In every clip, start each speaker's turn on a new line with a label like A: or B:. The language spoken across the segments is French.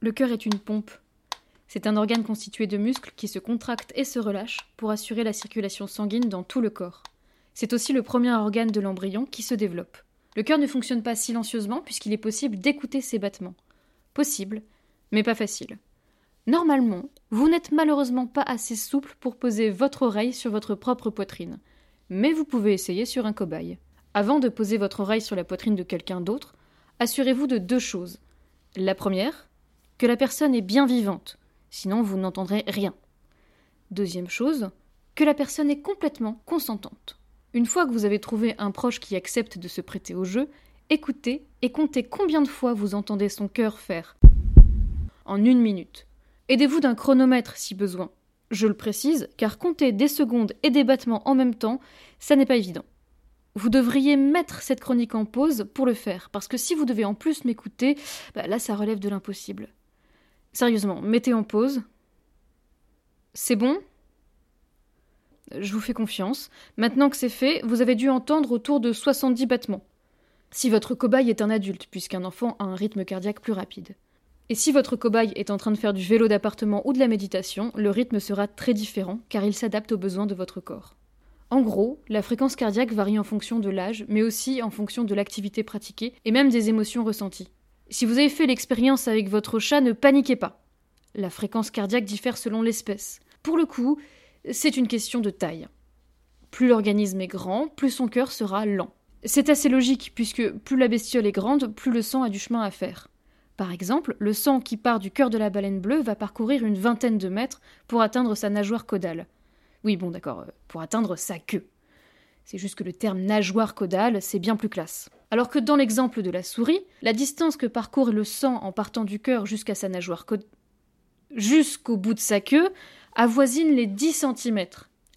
A: Le cœur est une pompe. C'est un organe constitué de muscles qui se contractent et se relâchent pour assurer la circulation sanguine dans tout le corps. C'est aussi le premier organe de l'embryon qui se développe. Le cœur ne fonctionne pas silencieusement puisqu'il est possible d'écouter ses battements. Possible, mais pas facile. Normalement, vous n'êtes malheureusement pas assez souple pour poser votre oreille sur votre propre poitrine, mais vous pouvez essayer sur un cobaye. Avant de poser votre oreille sur la poitrine de quelqu'un d'autre, assurez-vous de deux choses. La première, que la personne est bien vivante, sinon vous n'entendrez rien. Deuxième chose, que la personne est complètement consentante. Une fois que vous avez trouvé un proche qui accepte de se prêter au jeu, écoutez et comptez combien de fois vous entendez son cœur faire en une minute. Aidez-vous d'un chronomètre si besoin. Je le précise, car compter des secondes et des battements en même temps, ça n'est pas évident. Vous devriez mettre cette chronique en pause pour le faire, parce que si vous devez en plus m'écouter, bah là ça relève de l'impossible. Sérieusement, mettez en pause. C'est bon? Je vous fais confiance. Maintenant que c'est fait, vous avez dû entendre autour de 70 battements. Si votre cobaye est un adulte, puisqu'un enfant a un rythme cardiaque plus rapide. Et si votre cobaye est en train de faire du vélo d'appartement ou de la méditation, le rythme sera très différent car il s'adapte aux besoins de votre corps. En gros, la fréquence cardiaque varie en fonction de l'âge, mais aussi en fonction de l'activité pratiquée et même des émotions ressenties. Si vous avez fait l'expérience avec votre chat, ne paniquez pas. La fréquence cardiaque diffère selon l'espèce. Pour le coup, c'est une question de taille. Plus l'organisme est grand, plus son cœur sera lent. C'est assez logique, puisque plus la bestiole est grande, plus le sang a du chemin à faire. Par exemple, le sang qui part du cœur de la baleine bleue va parcourir une vingtaine de mètres pour atteindre sa nageoire caudale. Oui, bon, d'accord, euh, pour atteindre sa queue. C'est juste que le terme nageoire caudale, c'est bien plus classe. Alors que dans l'exemple de la souris, la distance que parcourt le sang en partant du cœur jusqu'à sa nageoire jusqu'au bout de sa queue, avoisine les 10 cm.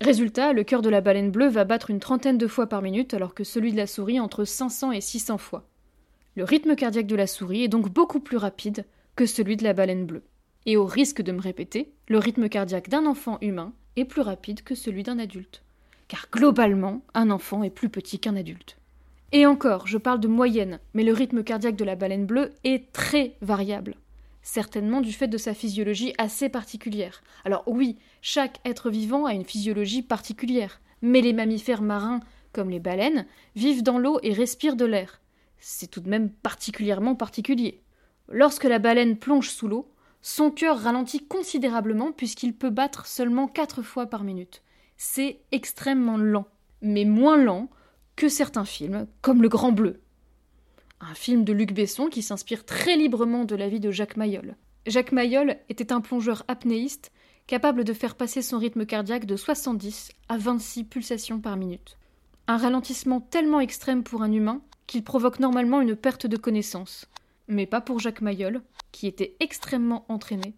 A: Résultat, le cœur de la baleine bleue va battre une trentaine de fois par minute alors que celui de la souris entre 500 et 600 fois. Le rythme cardiaque de la souris est donc beaucoup plus rapide que celui de la baleine bleue. Et au risque de me répéter, le rythme cardiaque d'un enfant humain est plus rapide que celui d'un adulte. Car globalement, un enfant est plus petit qu'un adulte. Et encore, je parle de moyenne, mais le rythme cardiaque de la baleine bleue est très variable. Certainement du fait de sa physiologie assez particulière. Alors oui, chaque être vivant a une physiologie particulière, mais les mammifères marins, comme les baleines, vivent dans l'eau et respirent de l'air. C'est tout de même particulièrement particulier. Lorsque la baleine plonge sous l'eau, son cœur ralentit considérablement puisqu'il peut battre seulement quatre fois par minute. C'est extrêmement lent, mais moins lent que certains films, comme Le Grand Bleu. Un film de Luc Besson qui s'inspire très librement de la vie de Jacques Mayol. Jacques Mayol était un plongeur apnéiste capable de faire passer son rythme cardiaque de 70 à 26 pulsations par minute. Un ralentissement tellement extrême pour un humain qu'il provoque normalement une perte de connaissance. Mais pas pour Jacques Mayol, qui était extrêmement entraîné,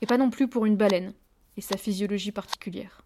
A: et pas non plus pour une baleine, et sa physiologie particulière.